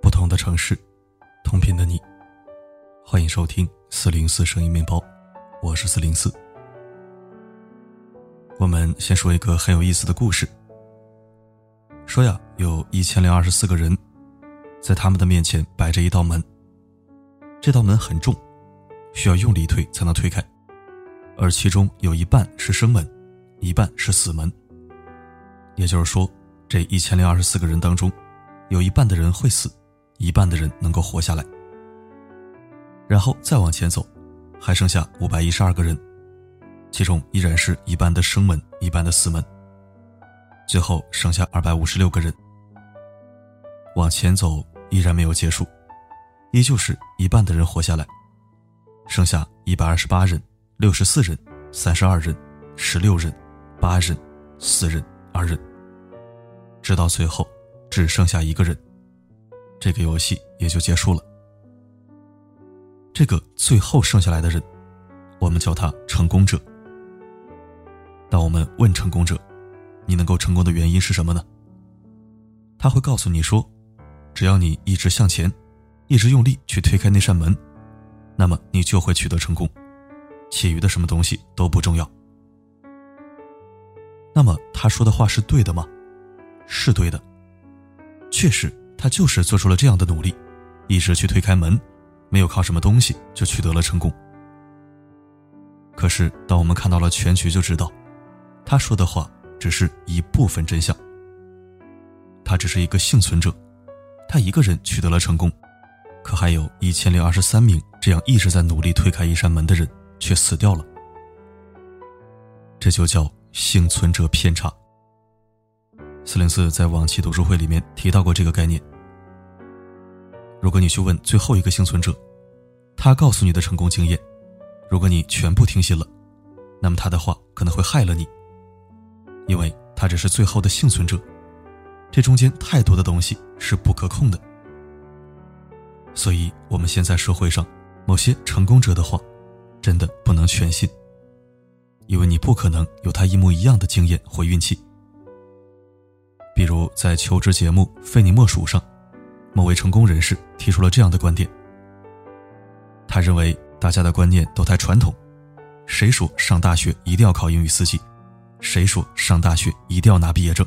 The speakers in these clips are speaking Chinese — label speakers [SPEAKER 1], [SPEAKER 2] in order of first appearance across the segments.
[SPEAKER 1] 不同的城市，同频的你。欢迎收听四零四声音面包，我是四零四。我们先说一个很有意思的故事。说呀，有一千零二十四个人，在他们的面前摆着一道门，这道门很重，需要用力推才能推开，而其中有一半是生门，一半是死门。也就是说，这一千零二十四个人当中，有一半的人会死，一半的人能够活下来。然后再往前走，还剩下五百一十二个人，其中依然是一半的生门，一半的死门。最后剩下二百五十六个人。往前走依然没有结束，依旧是一半的人活下来，剩下一百二十八人、六十四人、三十二人、十六人、八人、四人、二人，直到最后只剩下一个人，这个游戏也就结束了。这个最后剩下来的人，我们叫他成功者。当我们问成功者：“你能够成功的原因是什么呢？”他会告诉你说：“只要你一直向前，一直用力去推开那扇门，那么你就会取得成功，其余的什么东西都不重要。”那么他说的话是对的吗？是对的，确实，他就是做出了这样的努力，一直去推开门。没有靠什么东西就取得了成功。可是，当我们看到了全局，就知道，他说的话只是一部分真相。他只是一个幸存者，他一个人取得了成功，可还有一千零二十三名这样一直在努力推开一扇门的人却死掉了。这就叫幸存者偏差。四零四在往期读书会里面提到过这个概念。如果你去问最后一个幸存者，他告诉你的成功经验，如果你全部听信了，那么他的话可能会害了你，因为他只是最后的幸存者，这中间太多的东西是不可控的。所以，我们现在社会上某些成功者的话，真的不能全信，因为你不可能有他一模一样的经验或运气。比如在求职节目《非你莫属》上。某位成功人士提出了这样的观点。他认为大家的观念都太传统，谁说上大学一定要考英语四级？谁说上大学一定要拿毕业证？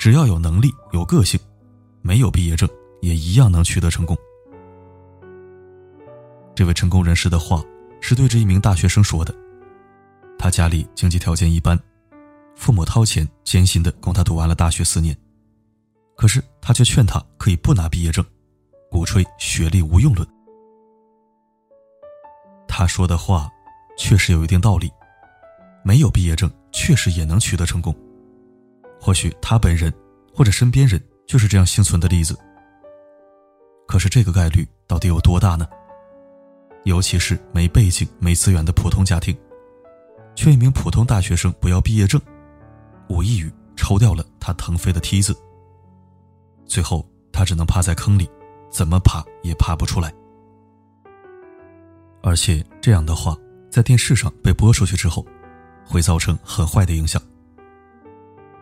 [SPEAKER 1] 只要有能力、有个性，没有毕业证也一样能取得成功。这位成功人士的话是对着一名大学生说的。他家里经济条件一般，父母掏钱艰辛的供他读完了大学四年。可是他却劝他可以不拿毕业证，鼓吹学历无用论。他说的话确实有一定道理，没有毕业证确实也能取得成功。或许他本人或者身边人就是这样幸存的例子。可是这个概率到底有多大呢？尤其是没背景、没资源的普通家庭，劝一名普通大学生不要毕业证，无异于抽掉了他腾飞的梯子。最后，他只能趴在坑里，怎么爬也爬不出来。而且，这样的话在电视上被播出去之后，会造成很坏的影响。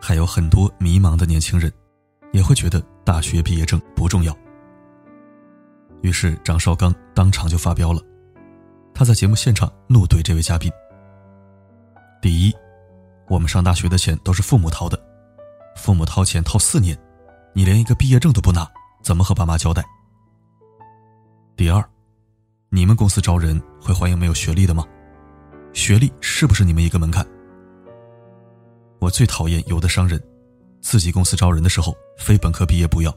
[SPEAKER 1] 还有很多迷茫的年轻人，也会觉得大学毕业证不重要。于是，张绍刚当场就发飙了，他在节目现场怒怼这位嘉宾：“第一，我们上大学的钱都是父母掏的，父母掏钱掏四年。”你连一个毕业证都不拿，怎么和爸妈交代？第二，你们公司招人会欢迎没有学历的吗？学历是不是你们一个门槛？我最讨厌有的商人，自己公司招人的时候非本科毕业不要，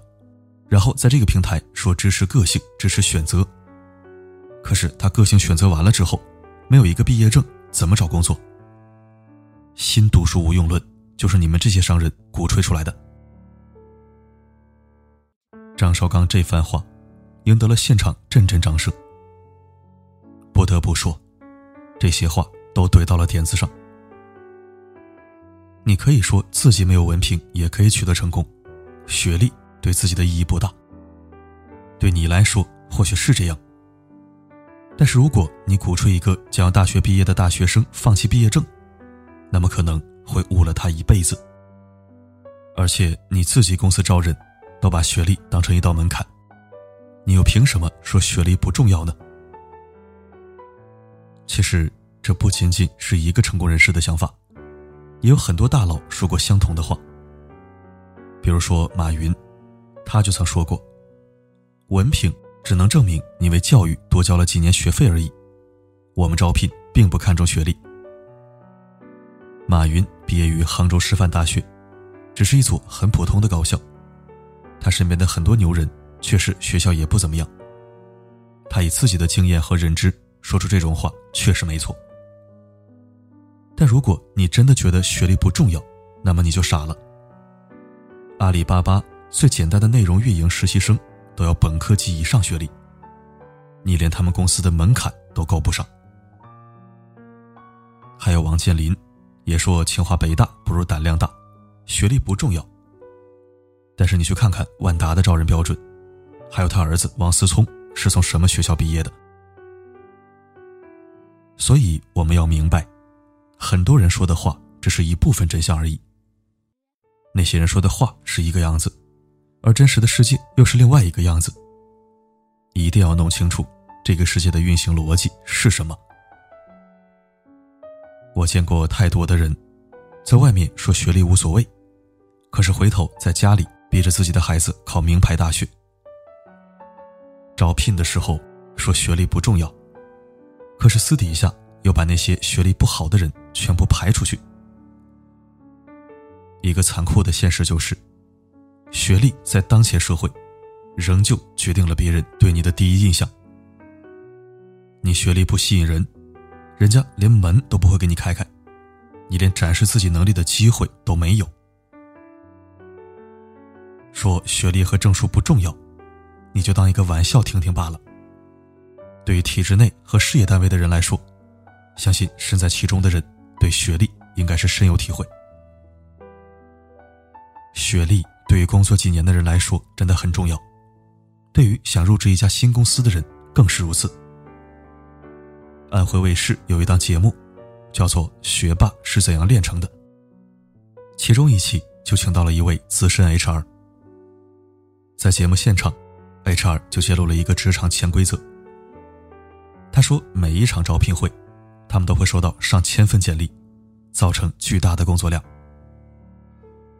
[SPEAKER 1] 然后在这个平台说支持个性、支持选择，可是他个性选择完了之后，没有一个毕业证，怎么找工作？新读书无用论就是你们这些商人鼓吹出来的。张绍刚这番话，赢得了现场阵阵掌声。不得不说，这些话都怼到了点子上。你可以说自己没有文凭也可以取得成功，学历对自己的意义不大。对你来说或许是这样。但是如果你鼓吹一个将要大学毕业的大学生放弃毕业证，那么可能会误了他一辈子。而且你自己公司招人，都把学历当成一道门槛，你又凭什么说学历不重要呢？其实这不仅仅是一个成功人士的想法，也有很多大佬说过相同的话。比如说马云，他就曾说过：“文凭只能证明你为教育多交了几年学费而已，我们招聘并不看重学历。”马云毕业于杭州师范大学。只是一所很普通的高校，他身边的很多牛人确实学校也不怎么样。他以自己的经验和认知说出这种话，确实没错。但如果你真的觉得学历不重要，那么你就傻了。阿里巴巴最简单的内容运营实习生都要本科及以上学历，你连他们公司的门槛都够不上。还有王健林，也说清华北大不如胆量大。学历不重要，但是你去看看万达的招人标准，还有他儿子王思聪是从什么学校毕业的。所以我们要明白，很多人说的话只是一部分真相而已。那些人说的话是一个样子，而真实的世界又是另外一个样子。一定要弄清楚这个世界的运行逻辑是什么。我见过太多的人，在外面说学历无所谓。可是回头在家里逼着自己的孩子考名牌大学，招聘的时候说学历不重要，可是私底下又把那些学历不好的人全部排出去。一个残酷的现实就是，学历在当前社会，仍旧决定了别人对你的第一印象。你学历不吸引人，人家连门都不会给你开开，你连展示自己能力的机会都没有。说学历和证书不重要，你就当一个玩笑听听罢了。对于体制内和事业单位的人来说，相信身在其中的人对学历应该是深有体会。学历对于工作几年的人来说真的很重要，对于想入职一家新公司的人更是如此。安徽卫视有一档节目，叫做《学霸是怎样炼成的》，其中一期就请到了一位资深 HR。在节目现场，HR 就揭露了一个职场潜规则。他说，每一场招聘会，他们都会收到上千份简历，造成巨大的工作量。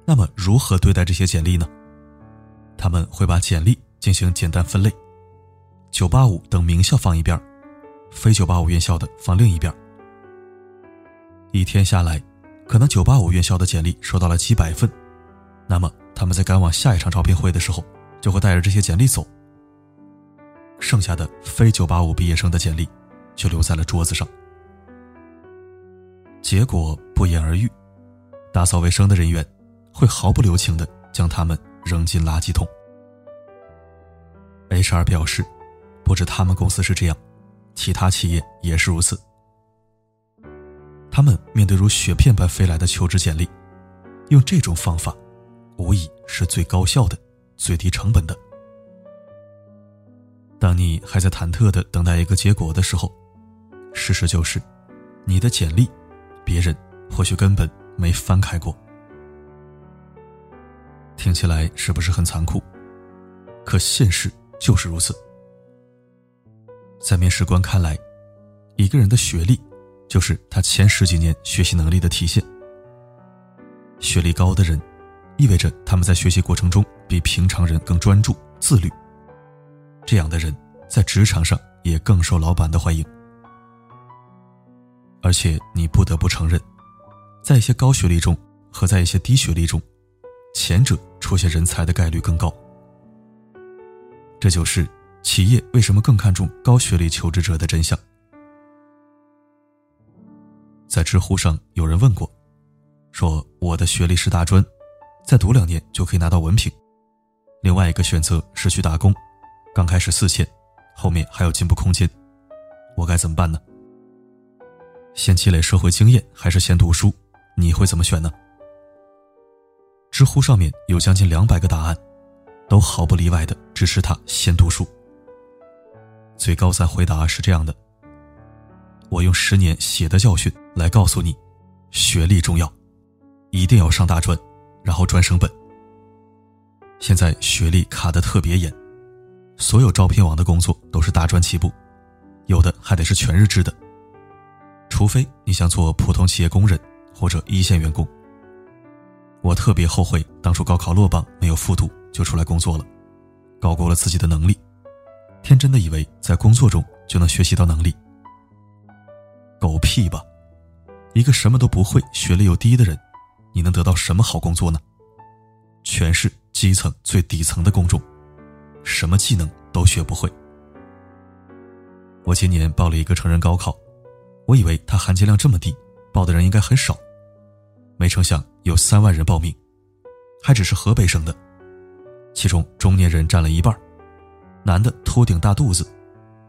[SPEAKER 1] 那么，如何对待这些简历呢？他们会把简历进行简单分类，985等名校放一边，非985院校的放另一边。一天下来，可能985院校的简历收到了几百份，那么他们在赶往下一场招聘会的时候。就会带着这些简历走，剩下的非985毕业生的简历就留在了桌子上。结果不言而喻，打扫卫生的人员会毫不留情的将他们扔进垃圾桶。HR 表示，不止他们公司是这样，其他企业也是如此。他们面对如雪片般飞来的求职简历，用这种方法，无疑是最高效的。最低成本的。当你还在忐忑的等待一个结果的时候，事实就是，你的简历，别人或许根本没翻开过。听起来是不是很残酷？可现实就是如此。在面试官看来，一个人的学历，就是他前十几年学习能力的体现。学历高的人。意味着他们在学习过程中比平常人更专注、自律。这样的人在职场上也更受老板的欢迎。而且你不得不承认，在一些高学历中和在一些低学历中，前者出现人才的概率更高。这就是企业为什么更看重高学历求职者的真相。在知乎上有人问过，说我的学历是大专。再读两年就可以拿到文凭，另外一个选择是去打工，刚开始四千，后面还有进步空间，我该怎么办呢？先积累社会经验还是先读书？你会怎么选呢？知乎上面有将近两百个答案，都毫不例外的支持他先读书。最高赞回答是这样的：“我用十年血的教训来告诉你，学历重要，一定要上大专，然后专升本。现在学历卡的特别严，所有招聘网的工作都是大专起步，有的还得是全日制的。除非你想做普通企业工人或者一线员工。我特别后悔当初高考落榜没有复读就出来工作了，高估了自己的能力，天真的以为在工作中就能学习到能力。狗屁吧！一个什么都不会、学历又低的人，你能得到什么好工作呢？全是基层最底层的工种，什么技能都学不会。我今年报了一个成人高考，我以为它含金量这么低，报的人应该很少，没成想有三万人报名，还只是河北省的，其中中年人占了一半，男的秃顶大肚子，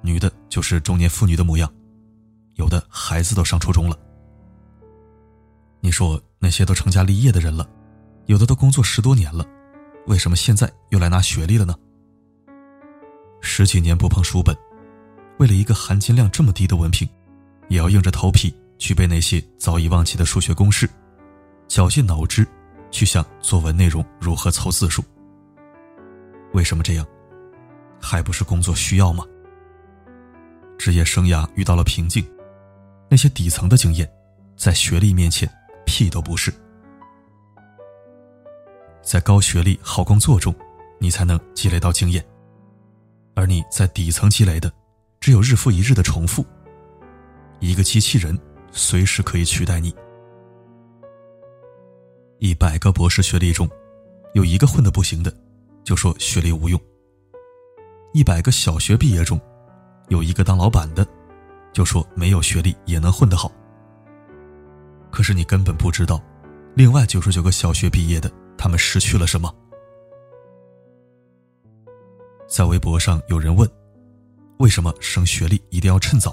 [SPEAKER 1] 女的就是中年妇女的模样，有的孩子都上初中了。你说那些都成家立业的人了？有的都工作十多年了，为什么现在又来拿学历了呢？十几年不碰书本，为了一个含金量这么低的文凭，也要硬着头皮去背那些早已忘记的数学公式，绞尽脑汁去想作文内容如何凑字数。为什么这样？还不是工作需要吗？职业生涯遇到了瓶颈，那些底层的经验，在学历面前屁都不是。在高学历好工作中，你才能积累到经验；而你在底层积累的，只有日复一日的重复。一个机器人随时可以取代你。一百个博士学历中，有一个混得不行的，就说学历无用；一百个小学毕业中，有一个当老板的，就说没有学历也能混得好。可是你根本不知道，另外九十九个小学毕业的。他们失去了什么？在微博上有人问：“为什么升学历一定要趁早？”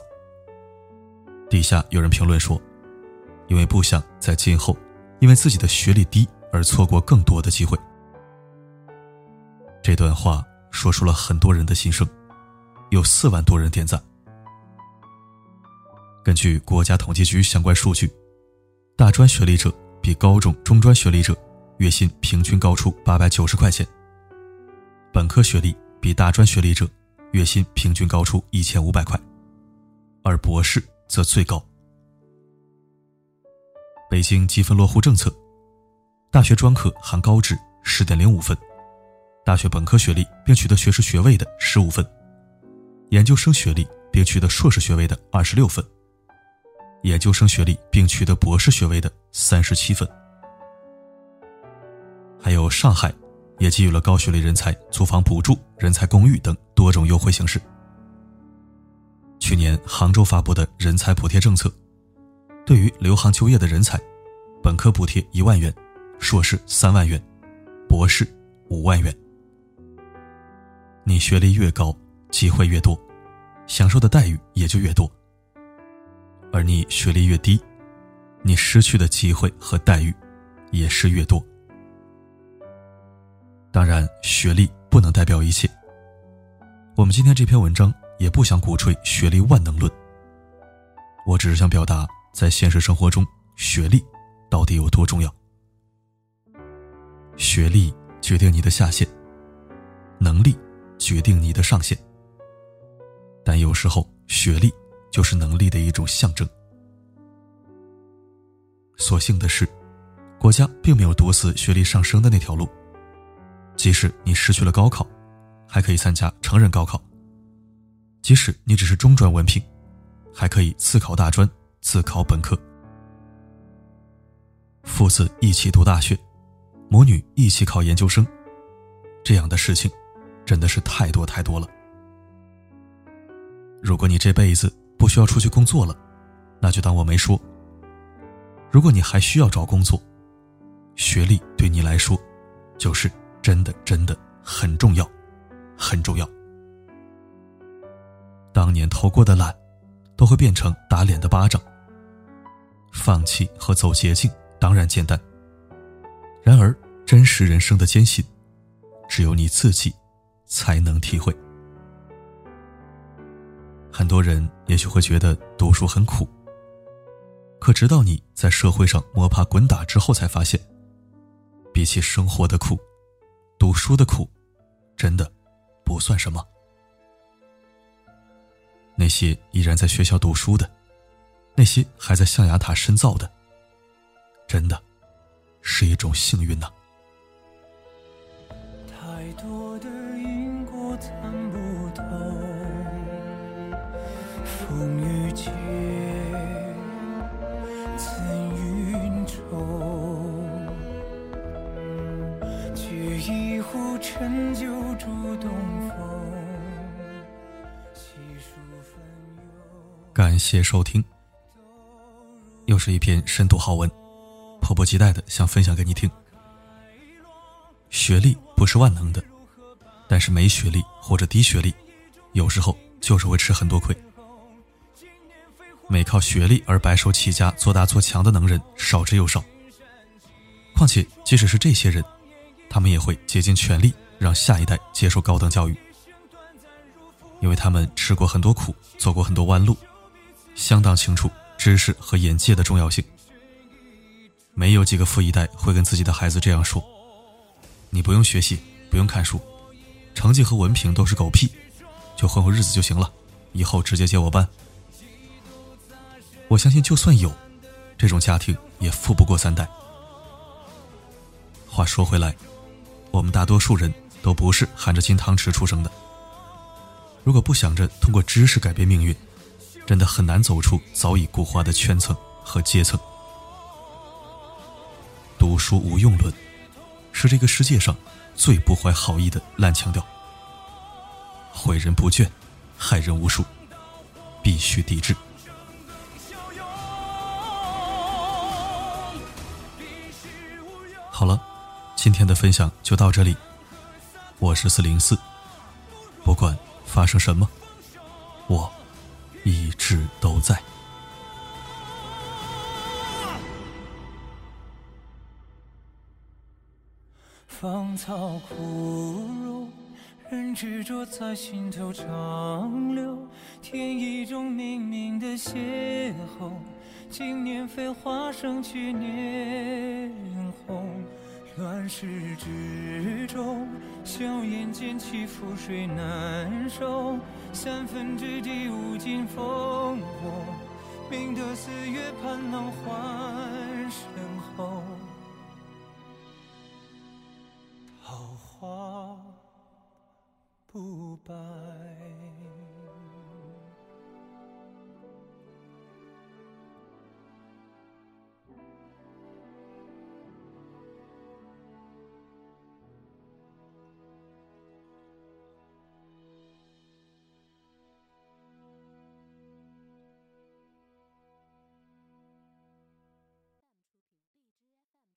[SPEAKER 1] 底下有人评论说：“因为不想在今后因为自己的学历低而错过更多的机会。”这段话说出了很多人的心声，有四万多人点赞。根据国家统计局相关数据，大专学历者比高中中专学历者。月薪平均高出八百九十块钱，本科学历比大专学历者月薪平均高出一千五百块，而博士则最高。北京积分落户政策，大学专科含高职十点零五分，大学本科学历并取得学士学位的十五分，研究生学历并取得硕士学位的二十六分，研究生学历并取得博士学位的三十七分。还有上海，也给予了高学历人才租房补助、人才公寓等多种优惠形式。去年杭州发布的人才补贴政策，对于留杭就业的人才，本科补贴一万元，硕士三万元，博士五万元。你学历越高，机会越多，享受的待遇也就越多；而你学历越低，你失去的机会和待遇也是越多。当然，学历不能代表一切。我们今天这篇文章也不想鼓吹学历万能论。我只是想表达，在现实生活中，学历到底有多重要。学历决定你的下限，能力决定你的上限。但有时候，学历就是能力的一种象征。所幸的是，国家并没有堵死学历上升的那条路。即使你失去了高考，还可以参加成人高考；即使你只是中专文凭，还可以自考大专、自考本科。父子一起读大学，母女一起考研究生，这样的事情真的是太多太多了。如果你这辈子不需要出去工作了，那就当我没说。如果你还需要找工作，学历对你来说就是。真的真的很重要，很重要。当年投过的懒，都会变成打脸的巴掌。放弃和走捷径当然简单，然而真实人生的艰辛，只有你自己才能体会。很多人也许会觉得读书很苦，可直到你在社会上摸爬滚打之后，才发现，比起生活的苦，读书的苦，真的不算什么。那些依然在学校读书的，那些还在象牙塔深造的，真的是一种幸运呐。太多的因果参不透，风雨间曾云愁，掬一壶陈酒祝东风。谢收听，又是一篇深度好文，迫不及待的想分享给你听。学历不是万能的，但是没学历或者低学历，有时候就是会吃很多亏。没靠学历而白手起家做大做强的能人少之又少。况且，即使是这些人，他们也会竭尽全力让下一代接受高等教育，因为他们吃过很多苦，走过很多弯路。相当清楚知识和眼界的重要性。没有几个富一代会跟自己的孩子这样说：“你不用学习，不用看书，成绩和文凭都是狗屁，就混混日子就行了，以后直接接我班。”我相信，就算有这种家庭，也富不过三代。话说回来，我们大多数人都不是含着金汤匙出生的。如果不想着通过知识改变命运，真的很难走出早已固化的圈层和阶层。读书无用论，是这个世界上最不怀好意的烂腔调，毁人不倦，害人无数，必须抵制。好了，今天的分享就到这里。我是四零四，不管发生什么，我。一直都在。芳草枯荣，人执着在心头长留。天意中冥冥的邂逅，今年飞花胜去年红。乱世之中，硝烟渐起，覆水难收。三分之地，无尽烽火。明德四月，盼能还身后。桃花不白。